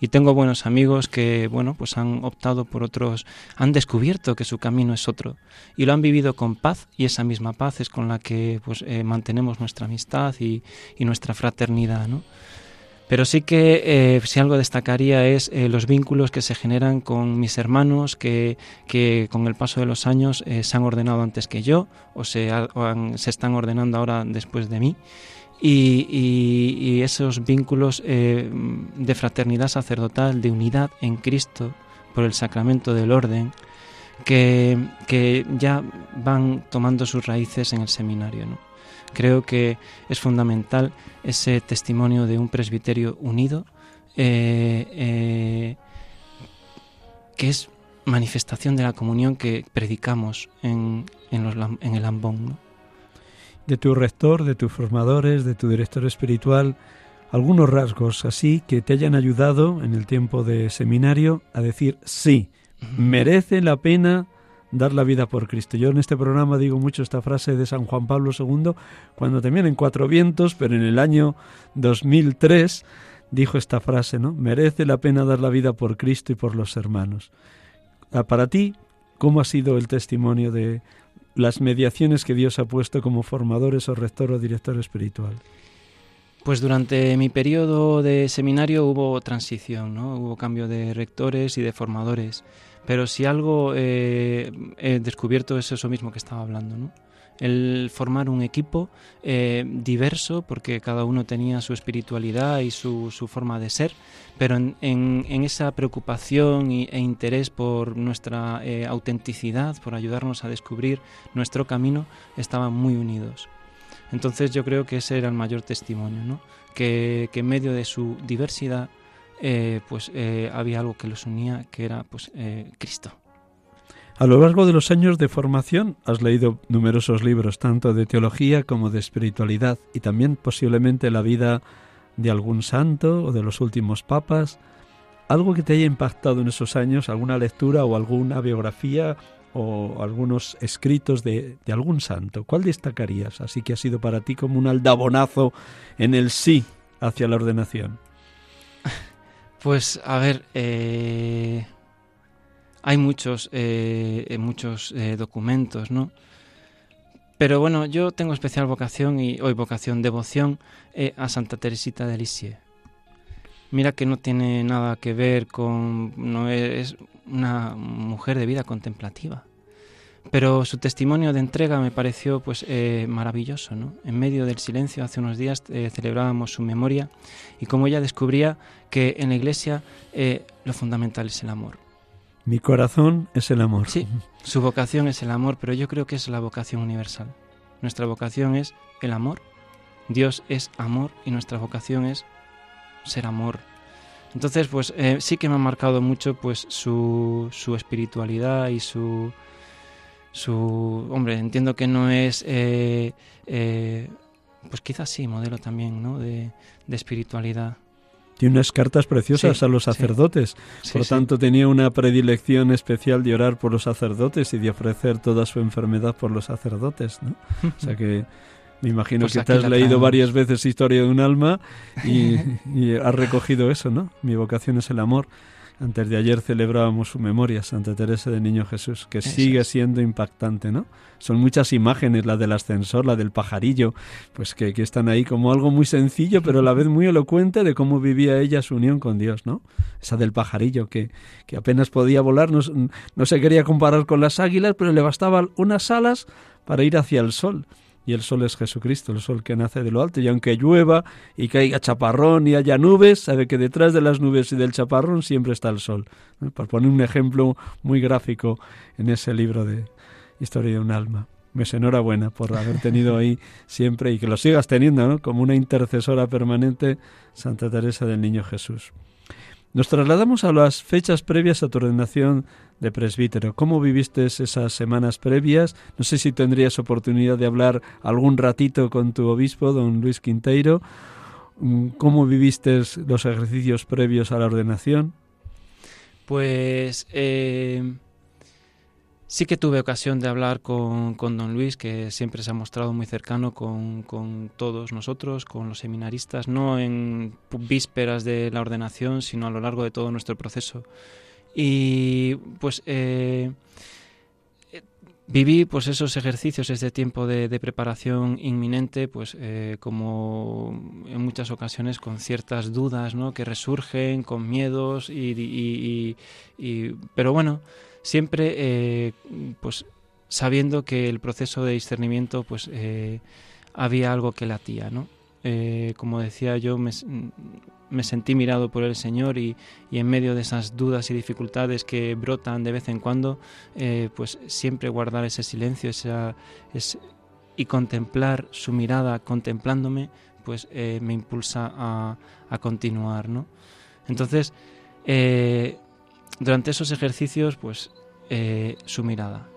y tengo buenos amigos que bueno pues han optado por otros han descubierto que su camino es otro y lo han vivido con paz y esa misma paz es con la que pues eh, mantenemos nuestra amistad y, nuestra fraternidad ¿no? pero sí que eh, si algo destacaría es eh, los vínculos que se generan con mis hermanos que, que con el paso de los años se han ordenado antes que yo o se, se están ordenando ahora después de mí y, esos vínculos eh, de fraternidad sacerdotal, de unidad en Cristo por el sacramento del orden, que, ya van tomando sus raíces en el seminario. Creo que es fundamental ese testimonio de un presbiterio unido, eh, eh, que es manifestación de la comunión que predicamos en, en, el ambón de tu rector, de tus formadores, de tu director espiritual, algunos rasgos así que te hayan ayudado en el tiempo de seminario a decir sí, merece la pena dar la vida por Cristo. Yo en este programa digo mucho esta frase de San Juan Pablo II, cuando también en Cuatro Vientos, pero en el año 2003, dijo esta frase, ¿no? Merece la pena dar la vida por Cristo y por los hermanos. Ah, para ti, ¿cómo ha sido el testimonio de, las mediaciones que Dios ha puesto como formadores o rector o director espiritual? Pues durante mi periodo de seminario hubo transición, ¿no? hubo cambio de rectores y de formadores, pero si algo eh, he descubierto es eso mismo que estaba hablando, ¿no? El formar un equipo eh, diverso, porque cada uno tenía su espiritualidad y su, forma de ser, pero en, esa preocupación e interés por nuestra eh, autenticidad, por ayudarnos a descubrir nuestro camino, estaban muy unidos. Entonces yo creo que ese era el mayor testimonio, ¿no? que, en medio de su diversidad eh, pues había algo que los unía, que era pues Cristo. A lo largo de los años de formación has leído numerosos libros, tanto de teología como de espiritualidad, y también posiblemente la vida de algún santo o de los últimos papas. ¿Algo que te haya impactado en esos años, alguna lectura o alguna biografía o algunos escritos de, algún santo? ¿Cuál destacarías? Así que ha sido para ti como un aldabonazo en el sí hacia la ordenación. Pues a ver, eh, hay muchos, eh, eh, muchos eh, documentos, ¿no? Pero bueno, yo tengo especial vocación y hoy vocación, devoción a Santa Teresita de Lisieux. Mira que no tiene nada que ver con, no es una mujer de vida contemplativa, pero su testimonio de entrega me pareció pues maravilloso, ¿no? En medio del silencio hace unos días celebrábamos su memoria y como ella descubría que en la Iglesia lo fundamental es el amor mi corazón es el amor. Sí, su vocación es el amor, pero yo creo que es la vocación universal. Nuestra vocación es el amor. Dios es amor y nuestra vocación es ser amor. Entonces, pues eh, sí que me ha marcado mucho pues su, su espiritualidad y su, su... Hombre, entiendo que no es... Eh, eh, pues quizás sí, modelo también, ¿no? De, de espiritualidad. Tiene unas cartas preciosas a los sacerdotes. por tanto, tenía una predilección especial de orar por los sacerdotes y de ofrecer toda su enfermedad por los sacerdotes. ¿no? o sea que me imagino pues que te has leído varias veces Historia de un alma y, y has recogido eso, ¿no? Mi vocación es el amor. Antes de ayer celebrábamos su memoria, Santa Teresa de Niño Jesús, que sigue siendo impactante, ¿no? Son muchas imágenes, la del ascensor, la del pajarillo, pues que, que, están ahí como algo muy sencillo, pero a la vez muy elocuente de cómo vivía ella su unión con Dios, ¿no? Esa del pajarillo, que, que apenas podía volar, no, no se quería comparar con las águilas, pero le bastaban unas alas para ir hacia el sol y el sol es Jesucristo, el sol que nace de lo alto. Y aunque llueva y caiga chaparrón y haya nubes, sabe que detrás de las nubes y del chaparrón siempre está el sol. Para poner un ejemplo muy gráfico en ese libro de Historia de un alma. Me enhorabuena por haber tenido ahí siempre y que lo sigas teniendo, ¿no? Como una intercesora permanente, Santa Teresa del Niño Jesús. Nos trasladamos a las fechas previas a tu ordenación de presbítero. ¿Cómo viviste esas semanas previas? No sé si tendrías oportunidad de hablar algún ratito con tu obispo, don Luis Quinteiro. Mm, ¿Cómo viviste los ejercicios previos a la ordenación? Pues eh, sí que tuve ocasión de hablar con, don Luis, que siempre se ha mostrado muy cercano con, con, todos nosotros, con los seminaristas, no en vísperas de la ordenación, sino a lo largo de todo nuestro proceso. Y pues eh, viví pues esos ejercicios, ese tiempo de, preparación inminente, pues eh, como en muchas ocasiones con ciertas dudas, ¿no? Que resurgen, con miedos y, pero bueno, siempre eh, pues sabiendo que el proceso de discernimiento pues había algo que latía, ¿no? Como decía yo, me, sentí mirado por el Señor y, en medio de esas dudas y dificultades que brotan de vez en cuando, eh, pues siempre guardar ese silencio y contemplar su mirada contemplándome, pues eh, me impulsa a, continuar, ¿no? Entonces, eh, durante esos ejercicios, pues su mirada,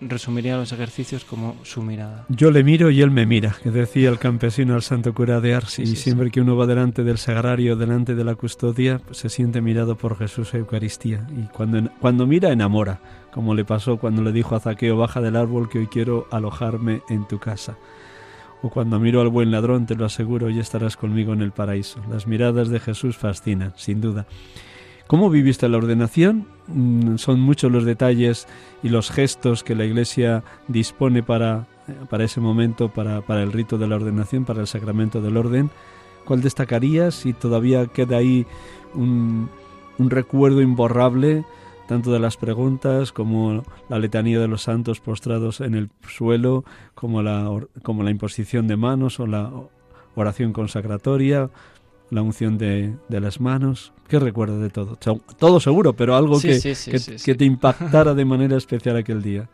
resumiría los ejercicios como su mirada. Yo le miro y él me mira, que decía el campesino al santo cura de Ars, y siempre que uno va delante del sagrario, delante de la custodia, pues se siente mirado por Jesús a Eucaristía. Y cuando, cuando mira, enamora, como le pasó cuando le dijo a Zaqueo, baja del árbol que hoy quiero alojarme en tu casa. O cuando miro al buen ladrón, te lo aseguro, y estarás conmigo en el paraíso. Las miradas de Jesús fascinan, sin duda. ¿Cómo viviste la ordenación? Mm, son muchos los detalles y los gestos que la Iglesia dispone para, para ese momento, para, para el rito de la ordenación, para el sacramento del orden. ¿Cuál destacarías? Si todavía queda ahí un, un recuerdo imborrable, tanto de las preguntas como la letanía de los santos postrados en el suelo, como la, como la imposición de manos o la oración consacratoria, la unción de, de las manos. ¿Qué recuerdas de todo? Todo seguro, pero algo que, que, te impactara de manera especial aquel día.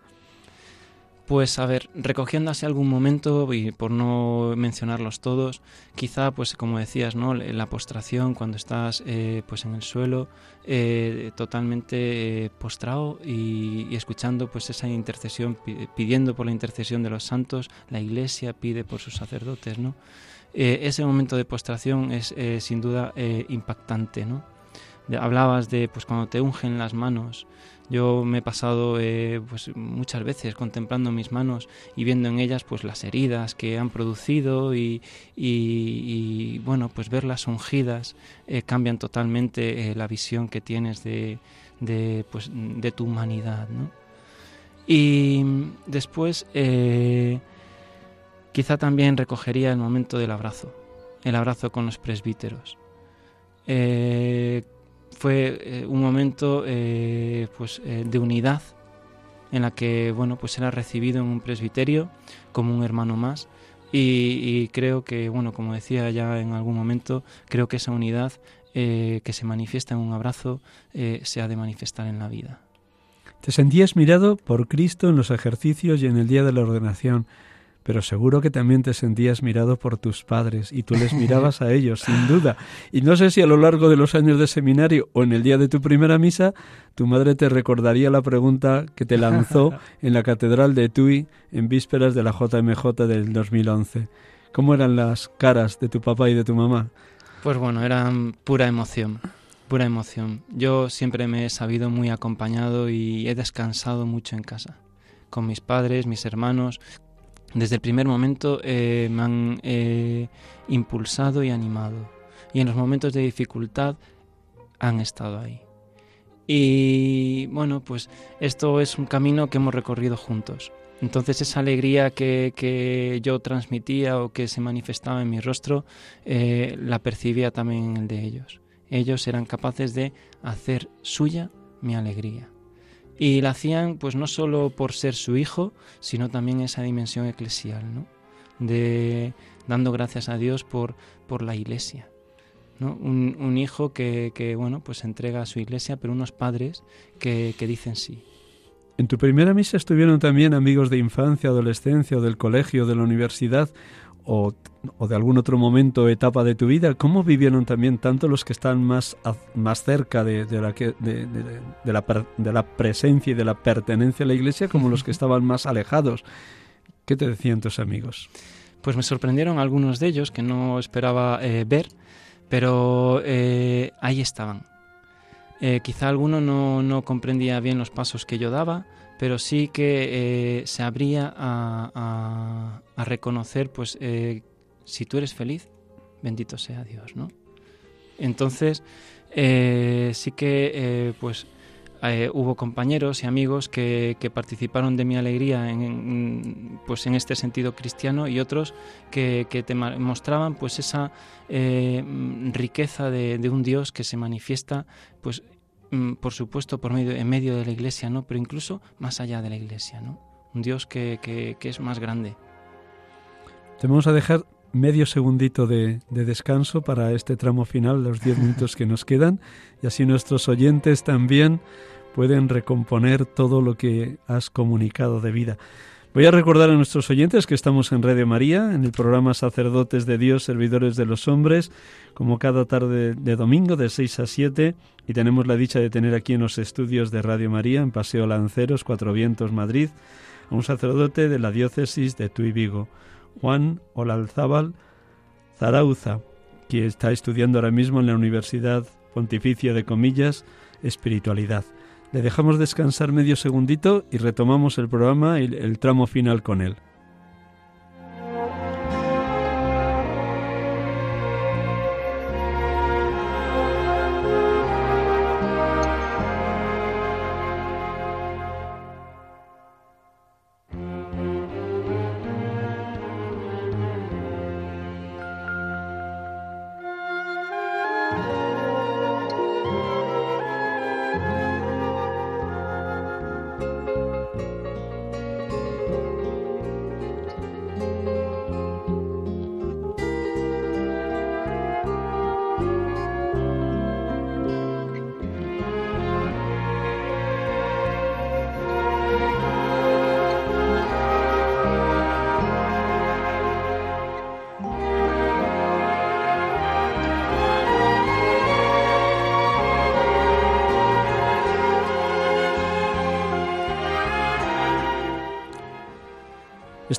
Pues a ver, recogiendo así algún momento y por no mencionarlos todos, quizá pues como decías, ¿no? La postración cuando estás eh, pues en el suelo, eh, totalmente eh, postrado y, y, escuchando pues esa intercesión, pidiendo por la intercesión de los santos, la Iglesia pide por sus sacerdotes, ¿no? Eh, ese momento de postración es eh, sin duda eh, impactante, ¿no? hablabas de pues cuando te ungen las manos. Yo me he pasado pues muchas veces contemplando mis manos y viendo en ellas pues las heridas que han producido y, bueno pues verlas ungidas cambian totalmente la visión que tienes de, de, pues, de tu humanidad, ¿no? Y después Quizá también recogería el momento del abrazo, el abrazo con los presbíteros. Eh, fue eh, un momento eh, pues, de unidad en la que bueno, pues era recibido en un presbiterio como un hermano más y, creo que, bueno, como decía ya en algún momento, creo que esa unidad que se manifiesta en un abrazo se ha de manifestar en la vida. Te sentías mirado por Cristo en los ejercicios y en el día de la ordenación pero seguro que también te sentías mirado por tus padres y tú les mirabas a ellos, sin duda. Y no sé si a lo largo de los años de seminario o en el día de tu primera misa, tu madre te recordaría la pregunta que te lanzó en la Catedral de Tui en vísperas de la JMJ del 2011. ¿Cómo eran las caras de tu papá y de tu mamá? Pues bueno, eran pura emoción, pura emoción. Yo siempre me he sabido muy acompañado y he descansado mucho en casa, con mis padres, mis hermanos. Desde el primer momento eh, me han eh, impulsado y animado. Y en los momentos de dificultad han estado ahí. Y bueno, pues esto es un camino que hemos recorrido juntos. Entonces esa alegría que, yo transmitía o que se manifestaba en mi rostro, eh, la percibía también en el de ellos. Ellos eran capaces de hacer suya mi alegría. Y la hacían pues no solo por ser su hijo, sino también esa dimensión eclesial, ¿no? De dando gracias a Dios por, por la iglesia. Un, hijo que, bueno, pues entrega a su iglesia, pero unos padres que, dicen sí. En tu primera misa estuvieron también amigos de infancia, adolescencia, del colegio, de la universidad, o, de algún otro momento, etapa de tu vida. ¿Cómo vivieron también tanto los que están más, más cerca de, la, de, la, de la presencia y de la pertenencia a la iglesia, como los que estaban más alejados? ¿Qué te decían tus amigos? Pues me sorprendieron algunos de ellos que no esperaba eh, ver pero eh, ahí estaban. Eh, quizá alguno no, comprendía bien los pasos que yo daba, pero sí que eh, se abría a, reconocer, pues, si tú eres feliz, bendito sea Dios, ¿no? Entonces, sí que, pues, eh, hubo compañeros y amigos que, participaron de mi alegría en, pues en este sentido cristiano y otros que, te mostraban pues esa eh, riqueza de, un Dios que se manifiesta pues por supuesto por medio en medio de la iglesia no pero incluso más allá de la iglesia no un Dios que, que es más grande. Te vamos a dejar medio segundito de, de, descanso para este tramo final, los diez minutos que nos quedan, y así nuestros oyentes también pueden recomponer todo lo que has comunicado de vida. Voy a recordar a nuestros oyentes que estamos en Radio María, en el programa Sacerdotes de Dios, Servidores de los Hombres, como cada tarde de domingo de 6 a 7, y tenemos la dicha de tener aquí en los estudios de Radio María, en Paseo Lanceros, Cuatro Vientos, Madrid, a un sacerdote de la diócesis de Tuy Vigo, Juan Olalzábal Zarauza, que está estudiando ahora mismo en la Universidad Pontificia de Comillas, Espiritualidad. Le dejamos descansar medio segundito y retomamos el programa y el tramo final con él.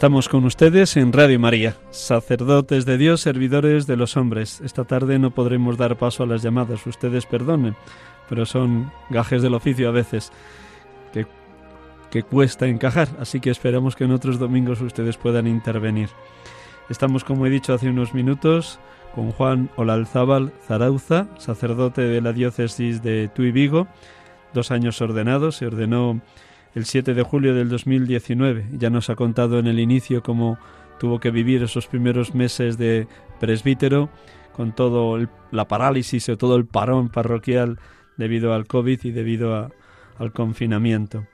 Estamos con ustedes en Radio María, sacerdotes de Dios, servidores de los hombres. Esta tarde no podremos dar paso a las llamadas, ustedes perdonen, pero son gajes del oficio a veces que, que cuesta encajar, así que esperamos que en otros domingos ustedes puedan intervenir. Estamos, como he dicho hace unos minutos, con Juan Olalzábal Zarauza, sacerdote de la diócesis de Tuy Vigo, dos años ordenados, se ordenó el 7 de julio del 2019. Ya nos ha contado en el inicio cómo tuvo que vivir esos primeros meses de presbítero con todo la parálisis o todo el parón parroquial debido al COVID y debido al confinamiento.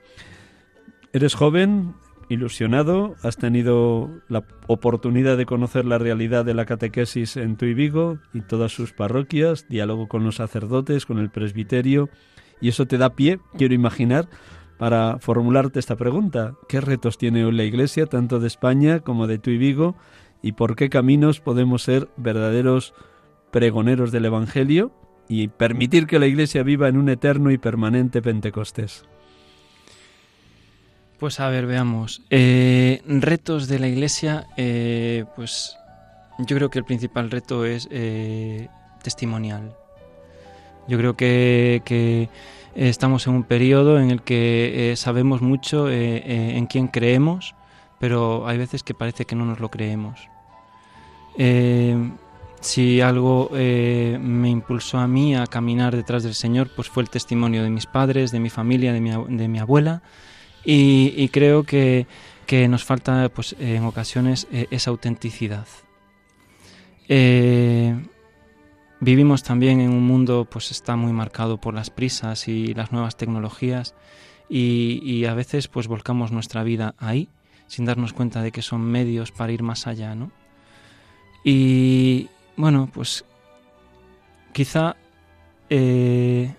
Eres joven, ilusionado, has tenido la oportunidad de conocer la realidad de la catequesis en Tuy Vigo y todas sus parroquias, diálogo con los sacerdotes, con el presbiterio, y eso te da pie, quiero imaginar, para formularte esta pregunta. ¿Qué retos tiene hoy la Iglesia, tanto de España como de Tuy Vigo, y por qué caminos podemos ser verdaderos pregoneros del Evangelio y permitir que la Iglesia viva en un eterno y permanente Pentecostés? Pues a ver, veamos. Eh, retos de la Iglesia, eh, pues yo creo que el principal reto es eh, testimonial. Yo creo que, estamos en un periodo en el que eh, sabemos mucho eh, en quién creemos, pero hay veces que parece que no nos lo creemos. si algo me impulsó a mí a caminar detrás del Señor, pues fue el testimonio de mis padres, de mi familia, de mi, de mi abuela, y, creo que, nos falta pues, en ocasiones esa autenticidad. Eh, vivimos también en un mundo pues está muy marcado por las prisas y las nuevas tecnologías y, a veces pues volcamos nuestra vida ahí sin darnos cuenta de que son medios para ir más allá, ¿no? Y bueno, pues quizá eh,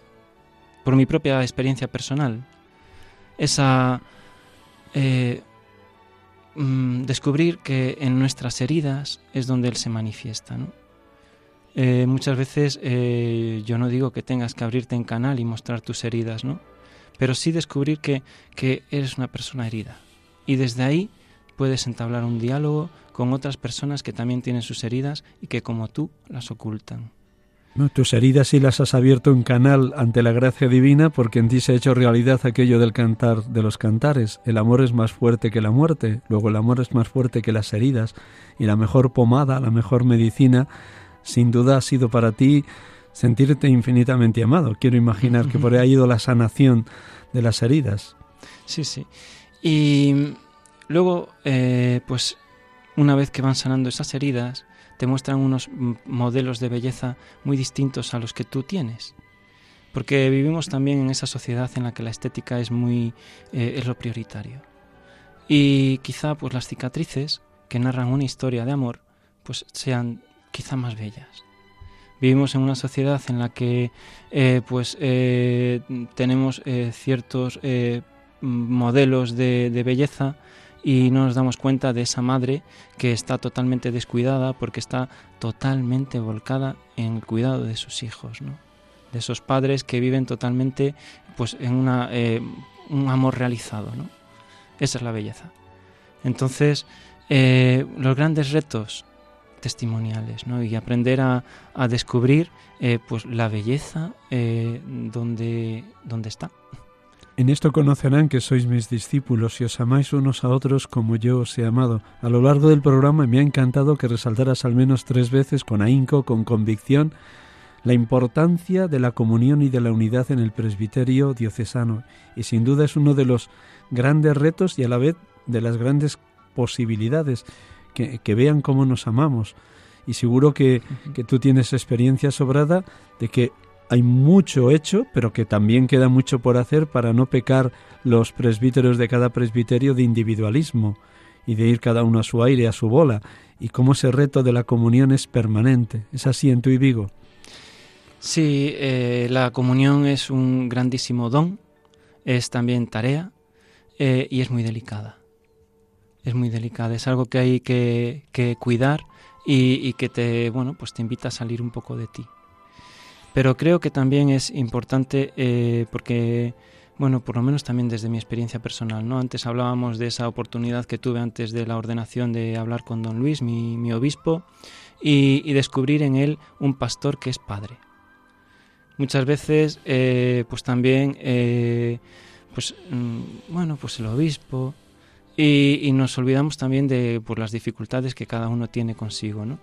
por mi propia experiencia personal, esa eh, Mm, descubrir que en nuestras heridas es donde Él se manifiesta. ¿no? Eh, muchas veces eh, yo no digo que tengas que abrirte en canal y mostrar tus heridas, ¿no? pero sí descubrir que, que eres una persona herida. Y desde ahí puedes entablar un diálogo con otras personas que también tienen sus heridas y que como tú las ocultan. No, tus heridas sí las has abierto en canal ante la gracia divina porque en ti se ha hecho realidad aquello del cantar de los cantares. El amor es más fuerte que la muerte, luego el amor es más fuerte que las heridas y la mejor pomada, la mejor medicina, sin duda ha sido para ti sentirte infinitamente amado. Quiero imaginar que por ahí ha ido la sanación de las heridas. Sí, sí. Y luego, eh, pues una vez que van sanando esas heridas, te muestran unos modelos de belleza muy distintos a los que tú tienes. Porque vivimos también en esa sociedad en la que la estética es muy eh, es lo prioritario. Y quizá pues las cicatrices que narran una historia de amor pues sean quizá más bellas. Vivimos en una sociedad en la que eh, pues eh, tenemos ciertos modelos de belleza y no nos damos cuenta de esa madre que está totalmente descuidada porque está totalmente volcada en el cuidado de sus hijos, ¿no? de esos padres que viven totalmente pues en una, eh, un amor realizado. Esa es la belleza. Entonces, eh, los grandes retos testimoniales ¿no? y aprender a, a descubrir eh, pues la belleza donde, donde está. En esto conocerán que sois mis discípulos y os amáis unos a otros como yo os he amado. A lo largo del programa me ha encantado que resaltaras al menos tres veces con ahínco, con convicción, la importancia de la comunión y de la unidad en el presbiterio diocesano. Y sin duda es uno de los grandes retos y a la vez de las grandes posibilidades que, que vean cómo nos amamos. Y seguro que, que tú tienes experiencia sobrada de que hay mucho hecho, pero que también queda mucho por hacer para no pecar los presbíteros de cada presbiterio de individualismo y de ir cada uno a su aire, a su bola, y cómo ese reto de la comunión es permanente. ¿Es así en tu y Vigo? Sí, eh, la comunión es un grandísimo don, es también tarea eh, y es muy delicada. Es muy delicada, es algo que hay que, cuidar y, y, que te, bueno, pues te invita a salir un poco de ti. Pero creo que también es importante eh, porque, bueno, por lo menos también desde mi experiencia personal, ¿no? Antes hablábamos de esa oportunidad que tuve antes de la ordenación de hablar con don Luis, mi, obispo, y, descubrir en él un pastor que es padre. Muchas veces, eh, pues también, eh, pues, mm, bueno, pues el obispo, y, nos olvidamos también de por las dificultades que cada uno tiene consigo, ¿no?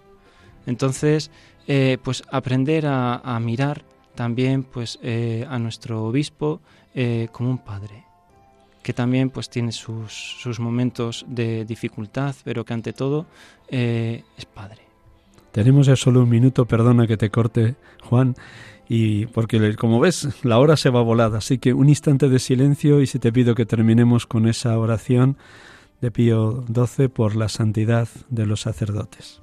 Entonces, eh, pues aprender a, mirar también pues eh, a nuestro obispo eh, como un padre que también pues tiene sus, momentos de dificultad pero que ante todo es padre tenemos ya solo un minuto perdona que te corte Juan y porque como ves la hora se va volada así que un instante de silencio y si te pido que terminemos con esa oración de Pío XII por la santidad de los sacerdotes.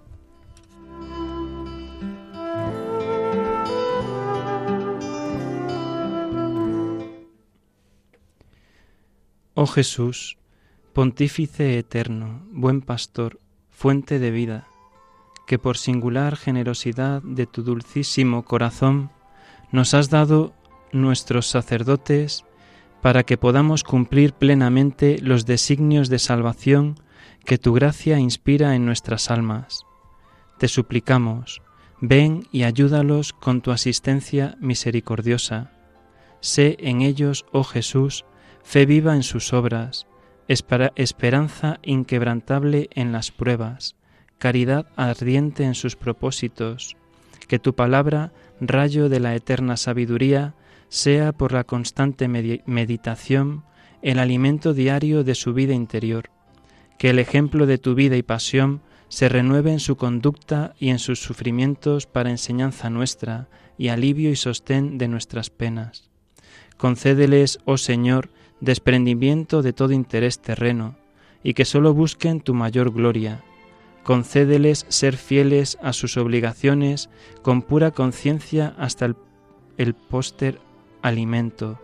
Oh Jesús, Pontífice eterno, buen pastor, fuente de vida, que por singular generosidad de tu dulcísimo corazón nos has dado nuestros sacerdotes para que podamos cumplir plenamente los designios de salvación que tu gracia inspira en nuestras almas. Te suplicamos, ven y ayúdalos con tu asistencia misericordiosa. Sé en ellos, oh Jesús, fe viva en sus obras, esperanza inquebrantable en las pruebas, caridad ardiente en sus propósitos. Que tu palabra, rayo de la eterna sabiduría, sea por la constante meditación el alimento diario de su vida interior. Que el ejemplo de tu vida y pasión se renueve en su conducta y en sus sufrimientos para enseñanza nuestra y alivio y sostén de nuestras penas. Concédeles, oh Señor, desprendimiento de todo interés terreno, y que sólo busquen tu mayor gloria. Concédeles ser fieles a sus obligaciones con pura conciencia hasta el, el póster alimento.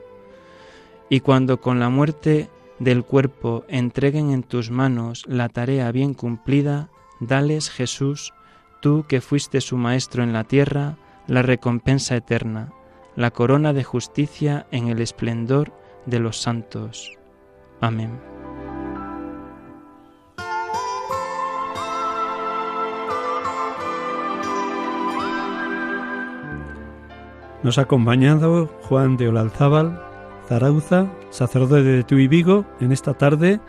Y cuando con la muerte del cuerpo entreguen en tus manos la tarea bien cumplida, dales Jesús, tú que fuiste su Maestro en la tierra, la recompensa eterna, la corona de justicia en el esplendor de los santos. Amén. Nos ha acompañado Juan de Olalzábal, Zarauza, sacerdote de Tuy Vigo, en esta tarde,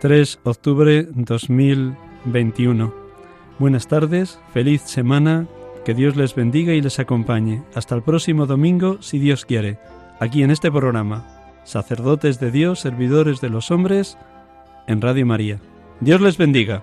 3 de octubre 2021. Buenas tardes, feliz semana, que Dios les bendiga y les acompañe. Hasta el próximo domingo, si Dios quiere, aquí en este programa sacerdotes de Dios, servidores de los hombres, en Radio María. Dios les bendiga.